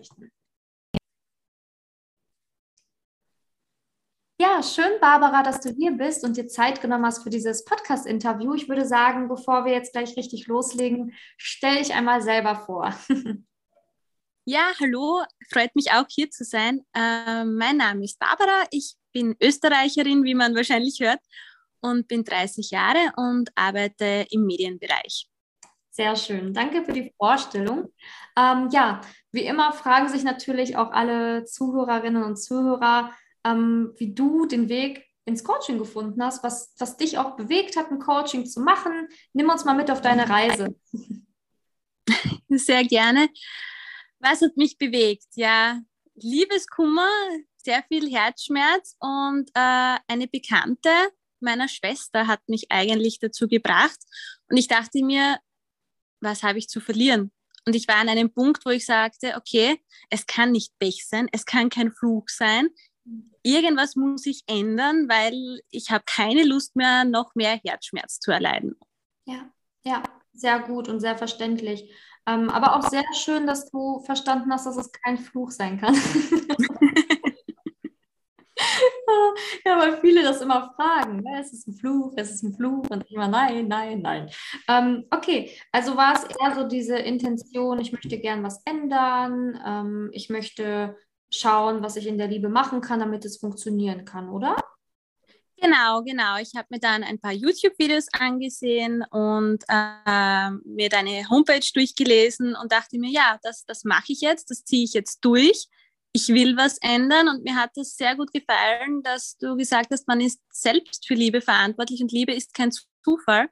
aufzeichnen. Ja, schön, Barbara, dass du hier bist und dir Zeit genommen hast für dieses Podcast-Interview. Ich würde sagen, bevor wir jetzt gleich richtig loslegen, stell dich einmal selber vor. Ja, hallo, freut mich auch hier zu sein. Äh, mein Name ist Barbara, ich bin Österreicherin, wie man wahrscheinlich hört, und bin 30 Jahre und arbeite im Medienbereich. Sehr schön, danke für die Vorstellung. Ähm, ja, wie immer fragen sich natürlich auch alle Zuhörerinnen und Zuhörer, ähm, wie du den Weg ins Coaching gefunden hast, was, was dich auch bewegt hat, ein Coaching zu machen. Nimm uns mal mit auf deine Reise. Sehr gerne. Was hat mich bewegt? Ja, Liebeskummer, sehr viel Herzschmerz und äh, eine Bekannte meiner Schwester hat mich eigentlich dazu gebracht. Und ich dachte mir, was habe ich zu verlieren? Und ich war an einem Punkt, wo ich sagte, okay, es kann nicht Pech sein, es kann kein Fluch sein. Irgendwas muss ich ändern, weil ich habe keine Lust mehr, noch mehr Herzschmerz zu erleiden. Ja, ja, sehr gut und sehr verständlich. Ähm, aber auch sehr schön, dass du verstanden hast, dass es kein Fluch sein kann. weil viele das immer fragen. Ne? Es ist ein Fluch, es ist ein Fluch. Und ich immer, nein, nein, nein. Ähm, okay, also war es eher so diese Intention, ich möchte gern was ändern, ähm, ich möchte schauen, was ich in der Liebe machen kann, damit es funktionieren kann, oder? Genau, genau. Ich habe mir dann ein paar YouTube-Videos angesehen und äh, mir deine Homepage durchgelesen und dachte mir, ja, das, das mache ich jetzt, das ziehe ich jetzt durch. Ich will was ändern und mir hat es sehr gut gefallen, dass du gesagt hast, man ist selbst für Liebe verantwortlich und Liebe ist kein Zufall.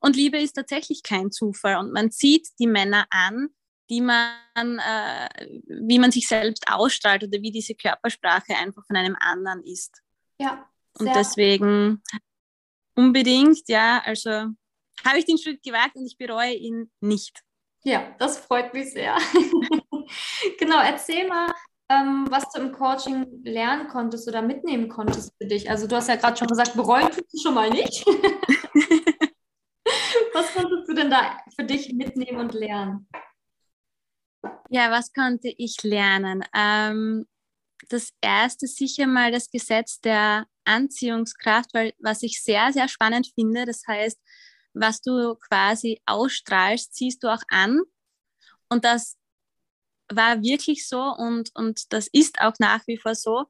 Und Liebe ist tatsächlich kein Zufall und man sieht die Männer an, die man, äh, wie man sich selbst ausstrahlt oder wie diese Körpersprache einfach von einem anderen ist. Ja, und deswegen unbedingt, ja, also habe ich den Schritt gewagt und ich bereue ihn nicht. Ja, das freut mich sehr. genau, erzähl mal, ähm, was du im Coaching lernen konntest oder mitnehmen konntest für dich. Also du hast ja gerade schon gesagt, bereuen tust du schon mal nicht. was konntest du denn da für dich mitnehmen und lernen? Ja, was konnte ich lernen? Ähm, das erste sicher mal das Gesetz der Anziehungskraft, weil was ich sehr, sehr spannend finde, das heißt, was du quasi ausstrahlst, ziehst du auch an. Und das war wirklich so und, und das ist auch nach wie vor so.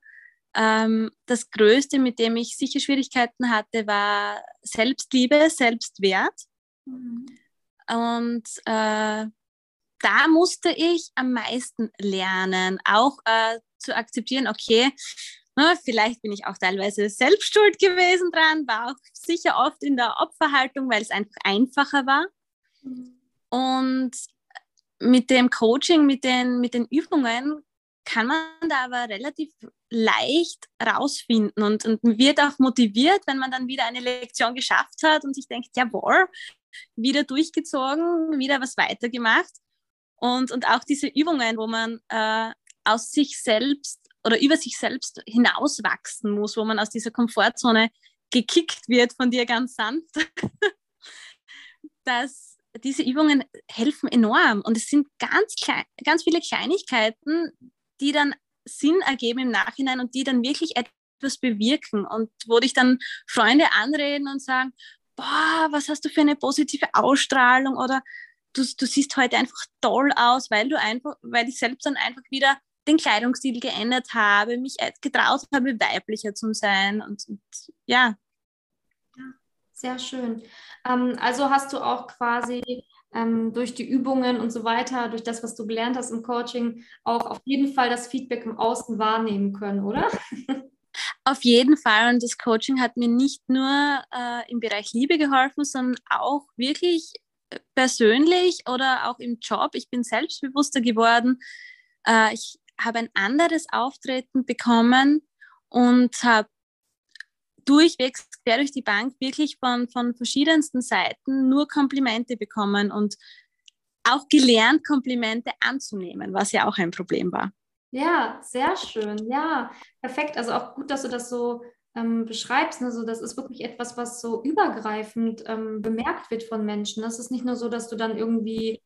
Ähm, das Größte, mit dem ich sicher Schwierigkeiten hatte, war Selbstliebe, Selbstwert. Mhm. Und äh, da musste ich am meisten lernen, auch äh, zu akzeptieren, okay, na, vielleicht bin ich auch teilweise selbst schuld gewesen dran, war auch sicher oft in der Opferhaltung, weil es einfach einfacher war. Mhm. Und mit dem Coaching, mit den, mit den Übungen kann man da aber relativ leicht rausfinden und, und wird auch motiviert, wenn man dann wieder eine Lektion geschafft hat und sich denkt, jawohl, wieder durchgezogen, wieder was weitergemacht. Und, und auch diese Übungen, wo man äh, aus sich selbst oder über sich selbst hinauswachsen muss, wo man aus dieser Komfortzone gekickt wird von dir ganz sanft, dass diese Übungen helfen enorm. Und es sind ganz, klein, ganz viele Kleinigkeiten, die dann Sinn ergeben im Nachhinein und die dann wirklich etwas bewirken. Und wo dich dann Freunde anreden und sagen, boah, was hast du für eine positive Ausstrahlung oder du, du siehst heute einfach toll aus, weil du einfach, weil ich selbst dann einfach wieder den Kleidungsstil geändert habe, mich getraut habe, weiblicher zu sein und, und ja. ja. Sehr schön. Ähm, also hast du auch quasi ähm, durch die Übungen und so weiter, durch das, was du gelernt hast im Coaching, auch auf jeden Fall das Feedback im Außen wahrnehmen können, oder? Auf jeden Fall. Und das Coaching hat mir nicht nur äh, im Bereich Liebe geholfen, sondern auch wirklich äh, persönlich oder auch im Job. Ich bin selbstbewusster geworden. Äh, ich habe ein anderes Auftreten bekommen und habe durchweg quer durch die Bank wirklich von, von verschiedensten Seiten nur Komplimente bekommen und auch gelernt, Komplimente anzunehmen, was ja auch ein Problem war. Ja, sehr schön. Ja, perfekt. Also auch gut, dass du das so ähm, beschreibst. Also das ist wirklich etwas, was so übergreifend ähm, bemerkt wird von Menschen. Das ist nicht nur so, dass du dann irgendwie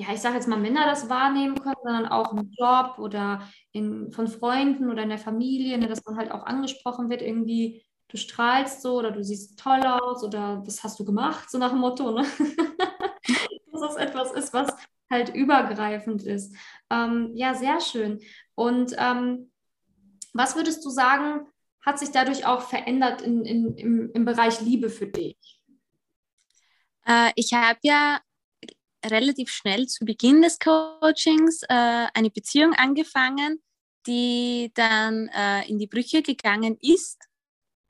ja, ich sage jetzt mal, Männer das wahrnehmen können, sondern auch im Job oder in, von Freunden oder in der Familie, ne, dass man halt auch angesprochen wird, irgendwie, du strahlst so oder du siehst toll aus oder was hast du gemacht, so nach dem Motto, ne? dass das etwas ist, was halt übergreifend ist. Ähm, ja, sehr schön. Und ähm, was würdest du sagen, hat sich dadurch auch verändert in, in, im, im Bereich Liebe für dich? Äh, ich habe ja relativ schnell zu Beginn des Coachings äh, eine Beziehung angefangen, die dann äh, in die Brüche gegangen ist.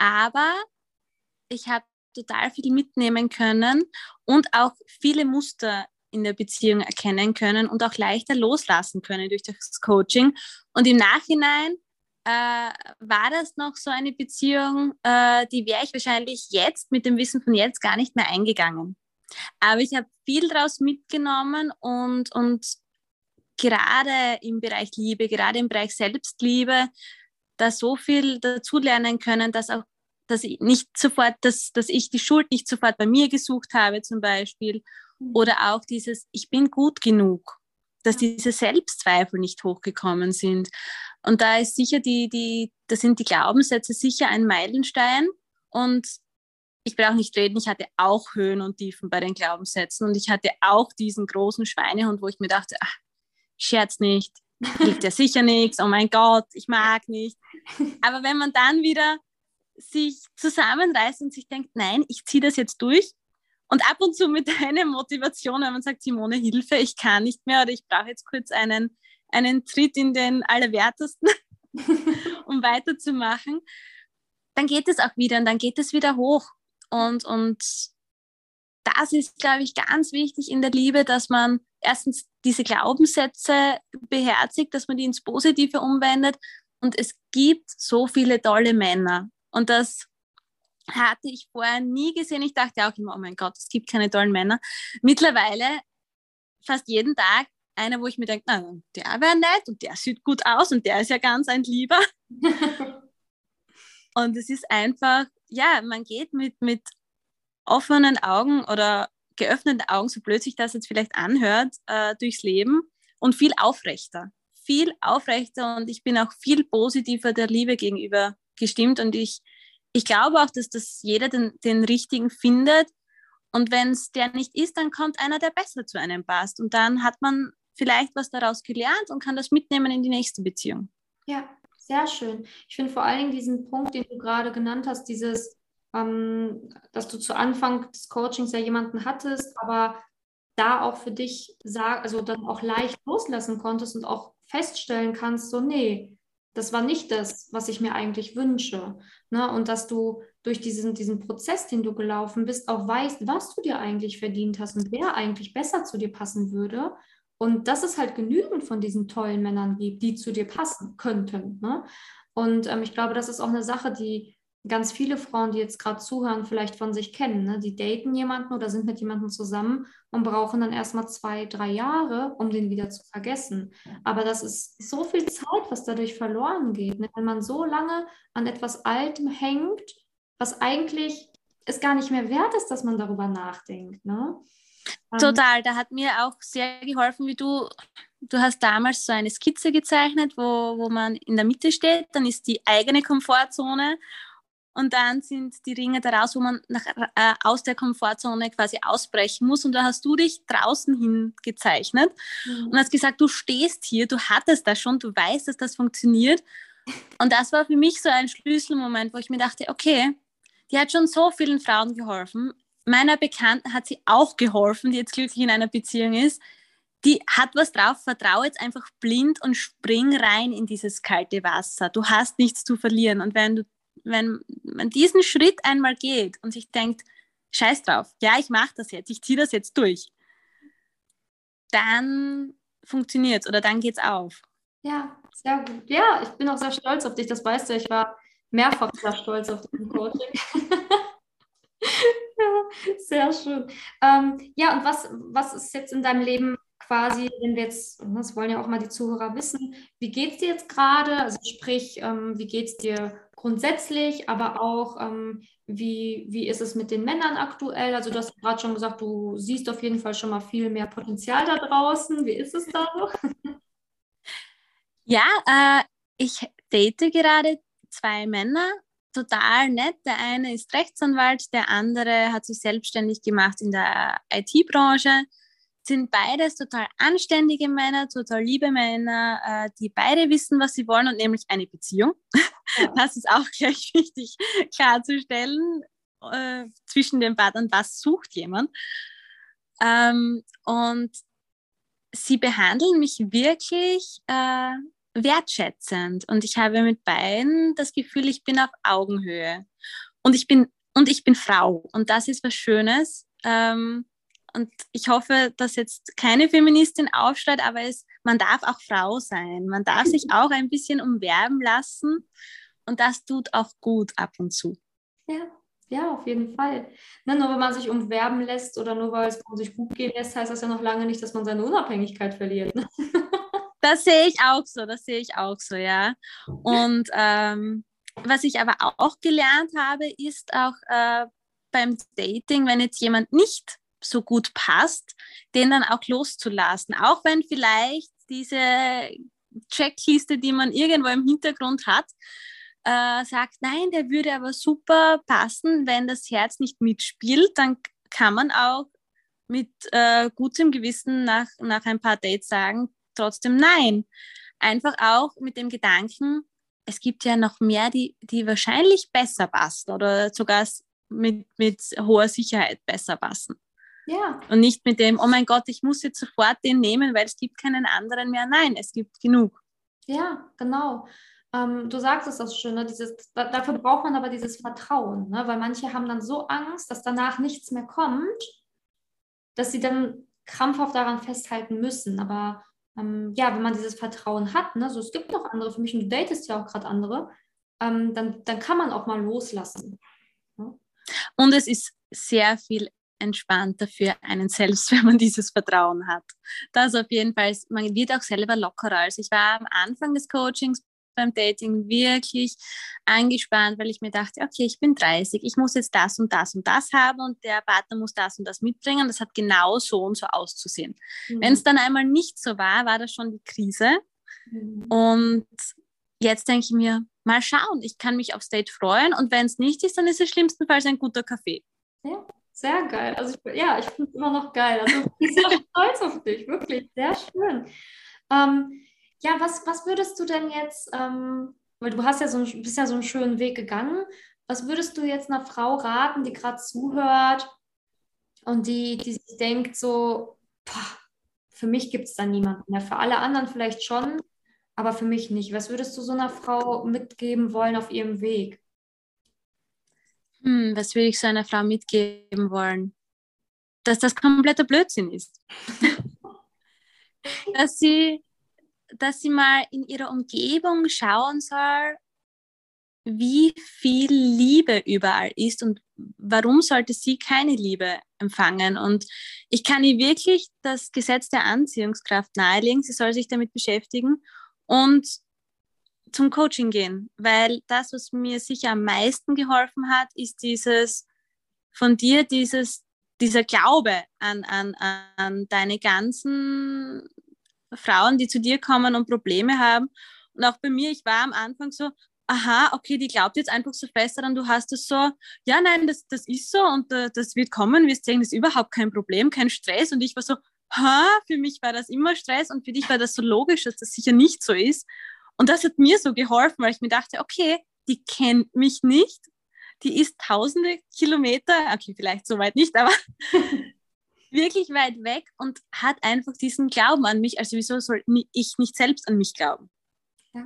Aber ich habe total viel mitnehmen können und auch viele Muster in der Beziehung erkennen können und auch leichter loslassen können durch das Coaching. Und im Nachhinein äh, war das noch so eine Beziehung, äh, die wäre ich wahrscheinlich jetzt mit dem Wissen von jetzt gar nicht mehr eingegangen. Aber ich habe viel daraus mitgenommen und, und gerade im Bereich Liebe, gerade im Bereich Selbstliebe, da so viel dazulernen können, dass auch dass ich nicht sofort, dass, dass ich die Schuld nicht sofort bei mir gesucht habe, zum Beispiel. Mhm. Oder auch dieses, ich bin gut genug, dass diese Selbstzweifel nicht hochgekommen sind. Und da ist sicher die, die, da sind die Glaubenssätze sicher ein Meilenstein. Und ich brauche nicht reden, ich hatte auch Höhen und Tiefen bei den Glaubenssätzen und ich hatte auch diesen großen Schweinehund, wo ich mir dachte, ach, scherz nicht, hilft ja sicher nichts, oh mein Gott, ich mag nicht. Aber wenn man dann wieder sich zusammenreißt und sich denkt, nein, ich ziehe das jetzt durch und ab und zu mit einer Motivation, wenn man sagt, Simone, Hilfe, ich kann nicht mehr oder ich brauche jetzt kurz einen, einen Tritt in den Allerwertesten, um weiterzumachen, dann geht es auch wieder und dann geht es wieder hoch. Und, und das ist, glaube ich, ganz wichtig in der Liebe, dass man erstens diese Glaubenssätze beherzigt, dass man die ins Positive umwendet. Und es gibt so viele tolle Männer. Und das hatte ich vorher nie gesehen. Ich dachte auch immer, oh mein Gott, es gibt keine tollen Männer. Mittlerweile fast jeden Tag einer, wo ich mir denke, na, der wäre nett und der sieht gut aus und der ist ja ganz ein Lieber. und es ist einfach, ja, man geht mit, mit offenen Augen oder geöffneten Augen, so blöd sich das jetzt vielleicht anhört, äh, durchs Leben und viel aufrechter. Viel aufrechter und ich bin auch viel positiver der Liebe gegenüber gestimmt und ich, ich glaube auch, dass das jeder den, den richtigen findet. Und wenn es der nicht ist, dann kommt einer, der besser zu einem passt. Und dann hat man vielleicht was daraus gelernt und kann das mitnehmen in die nächste Beziehung. Ja, sehr schön. Ich finde vor allen Dingen diesen Punkt, den du gerade genannt hast, dieses, ähm, dass du zu Anfang des Coachings ja jemanden hattest, aber da auch für dich sag, also dann auch leicht loslassen konntest und auch feststellen kannst, so nee, das war nicht das, was ich mir eigentlich wünsche. Ne? Und dass du durch diesen, diesen Prozess, den du gelaufen bist, auch weißt, was du dir eigentlich verdient hast und wer eigentlich besser zu dir passen würde und dass es halt genügend von diesen tollen Männern gibt, die zu dir passen könnten. Ne? Und ähm, ich glaube, das ist auch eine Sache, die ganz viele Frauen, die jetzt gerade zuhören, vielleicht von sich kennen. Ne? Die daten jemanden oder sind mit jemandem zusammen und brauchen dann erstmal zwei, drei Jahre, um den wieder zu vergessen. Aber das ist so viel Zeit, was dadurch verloren geht. Ne? Wenn man so lange an etwas Altem hängt, was eigentlich es gar nicht mehr wert ist, dass man darüber nachdenkt. Ne? Ähm, Total, da hat mir auch sehr geholfen, wie du, du hast damals so eine Skizze gezeichnet, wo, wo man in der Mitte steht, dann ist die eigene Komfortzone und dann sind die Ringe daraus, wo man nach, äh, aus der Komfortzone quasi ausbrechen muss. Und da hast du dich draußen hin gezeichnet mhm. und hast gesagt, du stehst hier, du hattest das schon, du weißt, dass das funktioniert. Und das war für mich so ein Schlüsselmoment, wo ich mir dachte, okay, die hat schon so vielen Frauen geholfen meiner Bekannten hat sie auch geholfen, die jetzt glücklich in einer Beziehung ist. Die hat was drauf, vertraue jetzt einfach blind und spring rein in dieses kalte Wasser. Du hast nichts zu verlieren. Und wenn, du, wenn man diesen Schritt einmal geht und sich denkt, scheiß drauf, ja, ich mache das jetzt, ich ziehe das jetzt durch, dann funktioniert es oder dann geht es auf. Ja, sehr gut. Ja, ich bin auch sehr stolz auf dich, das weißt du. Ich war mehrfach sehr stolz auf dein Coaching. ja, sehr schön. Ähm, ja, und was, was ist jetzt in deinem Leben quasi, wenn wir jetzt, das wollen ja auch mal die Zuhörer wissen, wie geht es dir jetzt gerade? Also sprich, ähm, wie geht es dir grundsätzlich, aber auch, ähm, wie, wie ist es mit den Männern aktuell? Also du hast gerade schon gesagt, du siehst auf jeden Fall schon mal viel mehr Potenzial da draußen. Wie ist es da so? Ja, äh, ich date gerade zwei Männer, total nett. Der eine ist Rechtsanwalt, der andere hat sich selbstständig gemacht in der IT-Branche. Sind beides total anständige Männer, total liebe Männer, äh, die beide wissen, was sie wollen und nämlich eine Beziehung. Ja. Das ist auch gleich wichtig klarzustellen äh, zwischen den Partnern, was sucht jemand. Ähm, und sie behandeln mich wirklich äh, wertschätzend und ich habe mit beiden das Gefühl, ich bin auf Augenhöhe und ich bin und ich bin Frau und das ist was Schönes. Ähm, und ich hoffe, dass jetzt keine Feministin aufschreit, aber es, man darf auch Frau sein. Man darf sich auch ein bisschen umwerben lassen und das tut auch gut ab und zu. Ja, ja, auf jeden Fall. Ne, nur wenn man sich umwerben lässt oder nur weil es sich gut gehen lässt, heißt das ja noch lange nicht, dass man seine Unabhängigkeit verliert. Ne? Das sehe ich auch so, das sehe ich auch so, ja. Und ähm, was ich aber auch gelernt habe, ist auch äh, beim Dating, wenn jetzt jemand nicht so gut passt, den dann auch loszulassen. Auch wenn vielleicht diese Checkliste, die man irgendwo im Hintergrund hat, äh, sagt, nein, der würde aber super passen, wenn das Herz nicht mitspielt, dann kann man auch mit äh, gutem Gewissen nach, nach ein paar Dates sagen, trotzdem nein. Einfach auch mit dem Gedanken, es gibt ja noch mehr, die, die wahrscheinlich besser passen oder sogar mit, mit hoher Sicherheit besser passen. Ja. Und nicht mit dem, oh mein Gott, ich muss jetzt sofort den nehmen, weil es gibt keinen anderen mehr. Nein, es gibt genug. Ja, genau. Ähm, du sagst es auch schön, ne? dieses, da, dafür braucht man aber dieses Vertrauen, ne? weil manche haben dann so Angst, dass danach nichts mehr kommt, dass sie dann krampfhaft daran festhalten müssen. Aber ähm, ja, wenn man dieses Vertrauen hat, ne, so es gibt noch andere für mich und du datest ja auch gerade andere, ähm, dann, dann kann man auch mal loslassen. Ja? Und es ist sehr viel entspannter für einen selbst, wenn man dieses Vertrauen hat. Das auf jeden Fall, man wird auch selber lockerer. Also ich war am Anfang des Coachings beim Dating wirklich angespannt, weil ich mir dachte, okay, ich bin 30, ich muss jetzt das und das und das haben und der Partner muss das und das mitbringen. Das hat genau so und so auszusehen. Mhm. Wenn es dann einmal nicht so war, war das schon die Krise. Mhm. Und jetzt denke ich mir, mal schauen, ich kann mich aufs Date freuen und wenn es nicht ist, dann ist es schlimmstenfalls ein guter Kaffee. Ja, sehr geil. Also ich, ja, ich finde es immer noch geil. Also ich bin sehr stolz auf dich, wirklich, sehr schön. Ähm, ja, was, was würdest du denn jetzt, ähm, weil du hast ja so ein, bist ja so einen schönen Weg gegangen, was würdest du jetzt einer Frau raten, die gerade zuhört und die, die sich denkt so, boah, für mich gibt es da niemanden mehr, für alle anderen vielleicht schon, aber für mich nicht. Was würdest du so einer Frau mitgeben wollen auf ihrem Weg? Hm, was würde ich so einer Frau mitgeben wollen? Dass das kompletter Blödsinn ist. dass sie dass sie mal in ihrer Umgebung schauen soll, wie viel Liebe überall ist und warum sollte sie keine Liebe empfangen. Und ich kann ihr wirklich das Gesetz der Anziehungskraft nahelegen. Sie soll sich damit beschäftigen und zum Coaching gehen, weil das, was mir sicher am meisten geholfen hat, ist dieses von dir, dieses, dieser Glaube an, an, an deine ganzen Frauen, die zu dir kommen und Probleme haben. Und auch bei mir, ich war am Anfang so, aha, okay, die glaubt jetzt einfach so fest daran, du hast es so, ja, nein, das, das ist so und uh, das wird kommen, wirst sehen, das ist überhaupt kein Problem, kein Stress. Und ich war so, ha, für mich war das immer Stress und für dich war das so logisch, dass das sicher nicht so ist. Und das hat mir so geholfen, weil ich mir dachte, okay, die kennt mich nicht, die ist tausende Kilometer, okay, vielleicht so weit nicht, aber wirklich weit weg und hat einfach diesen Glauben an mich. Also wieso soll ich nicht selbst an mich glauben? Ja.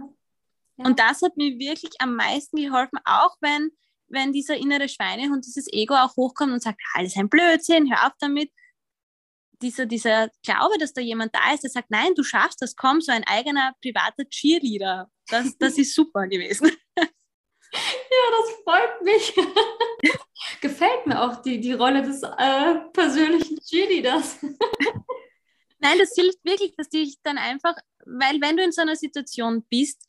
ja. Und das hat mir wirklich am meisten geholfen, auch wenn, wenn dieser innere Schweinehund, dieses Ego auch hochkommt und sagt, alles ein Blödsinn, hör auf damit. Dieser, dieser Glaube, dass da jemand da ist, der sagt, nein, du schaffst das, komm, so ein eigener privater Cheerleader. Das, das ist super gewesen. Ja, das freut mich. Gefällt mir auch die, die Rolle des äh, persönlichen Cheerleaders. Nein, das hilft wirklich, dass dich dann einfach, weil wenn du in so einer Situation bist,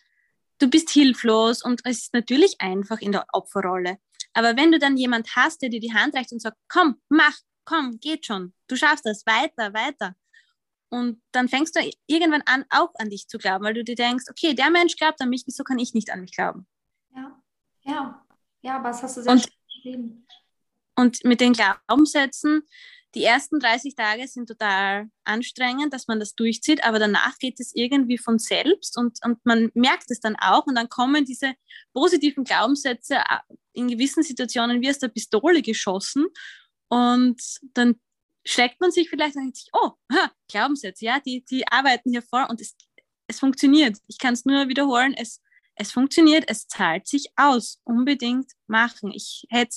du bist hilflos und es ist natürlich einfach in der Opferrolle. Aber wenn du dann jemand hast, der dir die Hand reicht und sagt, komm, mach, komm, geht schon, du schaffst das, weiter, weiter. Und dann fängst du irgendwann an, auch an dich zu glauben, weil du dir denkst, okay, der Mensch glaubt an mich, wieso kann ich nicht an mich glauben? Ja, ja, ja, das hast du sehr und, geschrieben. Und mit den Glaubenssätzen, die ersten 30 Tage sind total anstrengend, dass man das durchzieht, aber danach geht es irgendwie von selbst und, und man merkt es dann auch und dann kommen diese positiven Glaubenssätze äh, in gewissen Situationen wie aus der Pistole geschossen und dann schreckt man sich vielleicht und denkt sich, oh, ha, Glaubenssätze, ja, die, die arbeiten hier vor und es, es funktioniert. Ich kann es nur wiederholen, es es funktioniert, es zahlt sich aus, unbedingt machen. Ich hätte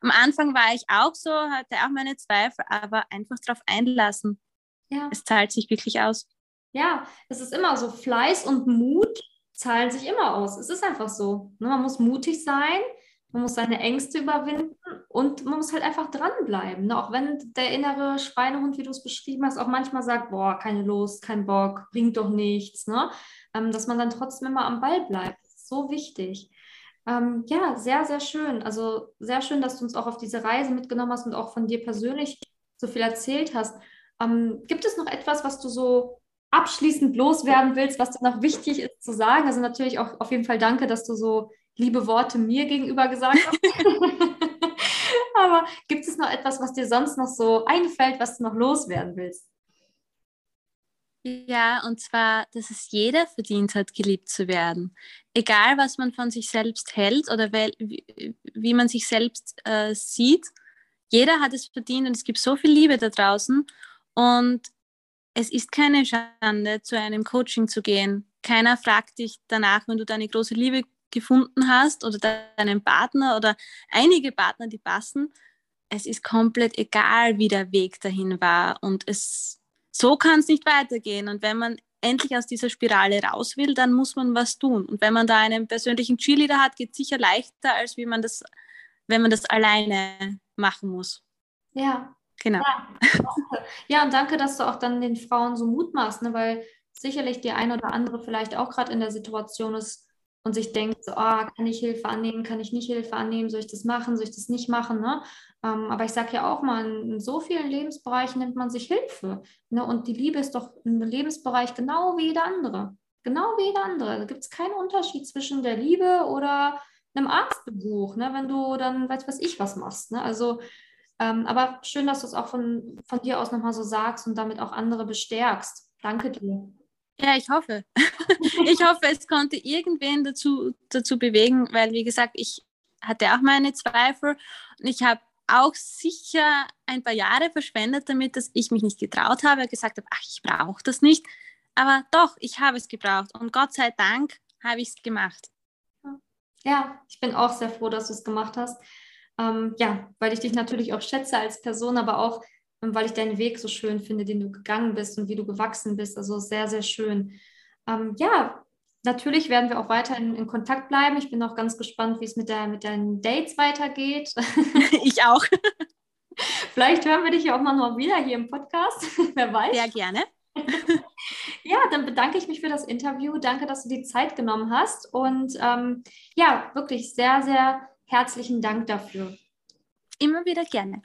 am Anfang war ich auch so, hatte auch meine Zweifel, aber einfach darauf einlassen. Ja. Es zahlt sich wirklich aus. Ja, es ist immer so, Fleiß und Mut zahlen sich immer aus. Es ist einfach so. Ne? Man muss mutig sein, man muss seine Ängste überwinden und man muss halt einfach dranbleiben. Ne? Auch wenn der innere Schweinehund, wie du es beschrieben hast, auch manchmal sagt, boah, keine Lust, kein Bock, bringt doch nichts. Ne? Ähm, dass man dann trotzdem immer am Ball bleibt so wichtig. Ähm, ja, sehr, sehr schön. Also sehr schön, dass du uns auch auf diese Reise mitgenommen hast und auch von dir persönlich so viel erzählt hast. Ähm, gibt es noch etwas, was du so abschließend loswerden willst, was dir noch wichtig ist zu sagen? Also natürlich auch auf jeden Fall danke, dass du so liebe Worte mir gegenüber gesagt hast. Aber gibt es noch etwas, was dir sonst noch so einfällt, was du noch loswerden willst? Ja, und zwar, dass es jeder verdient hat, geliebt zu werden. Egal, was man von sich selbst hält oder wie, man sich selbst äh, sieht, jeder hat es verdient und es gibt so viel Liebe da draußen. Und es ist keine Schande, zu einem Coaching zu gehen. Keiner fragt dich danach, wenn du deine große Liebe gefunden hast oder deinen Partner oder einige Partner, die passen. Es ist komplett egal, wie der Weg dahin war. Und es so kann es nicht weitergehen. Und wenn man endlich aus dieser Spirale raus will, dann muss man was tun. Und wenn man da einen persönlichen Cheerleader hat, geht es sicher leichter, als wie man das, wenn man das alleine machen muss. Ja. Genau. Ja, ja und danke, dass du auch dann den Frauen so Mut machst, ne? weil sicherlich die eine oder andere vielleicht auch gerade in der Situation ist, und sich denkt, so, oh, kann ich Hilfe annehmen, kann ich nicht Hilfe annehmen, soll ich das machen, soll ich das nicht machen. Ne? Ähm, aber ich sage ja auch mal, in so vielen Lebensbereichen nimmt man sich Hilfe. Ne? Und die Liebe ist doch ein Lebensbereich genau wie jeder andere. Genau wie jeder andere. Da gibt es keinen Unterschied zwischen der Liebe oder einem Arztbesuch, ne? wenn du dann, weiß was ich, was machst. Ne? Also, ähm, aber schön, dass du es auch von, von dir aus nochmal so sagst und damit auch andere bestärkst. Danke dir. Ja, ich hoffe. ich hoffe, es konnte irgendwen dazu, dazu bewegen, weil, wie gesagt, ich hatte auch meine Zweifel und ich habe auch sicher ein paar Jahre verschwendet damit, dass ich mich nicht getraut habe, gesagt habe, ach, ich brauche das nicht. Aber doch, ich habe es gebraucht und Gott sei Dank habe ich es gemacht. Ja, ich bin auch sehr froh, dass du es gemacht hast. Ähm, ja, weil ich dich natürlich auch schätze als Person, aber auch weil ich deinen Weg so schön finde, den du gegangen bist und wie du gewachsen bist. Also sehr, sehr schön. Ähm, ja, natürlich werden wir auch weiter in, Kontakt bleiben. Ich bin auch ganz gespannt, wie es mit, der, mit deinen Dates weitergeht. Ich auch. Vielleicht hören wir dich ja auch mal wieder hier im Podcast. Wer weiß. Sehr gerne. Ja, dann bedanke ich mich für das Interview. Danke, dass du die Zeit genommen hast. Und ähm, ja, wirklich sehr, sehr herzlichen Dank dafür. Immer wieder gerne.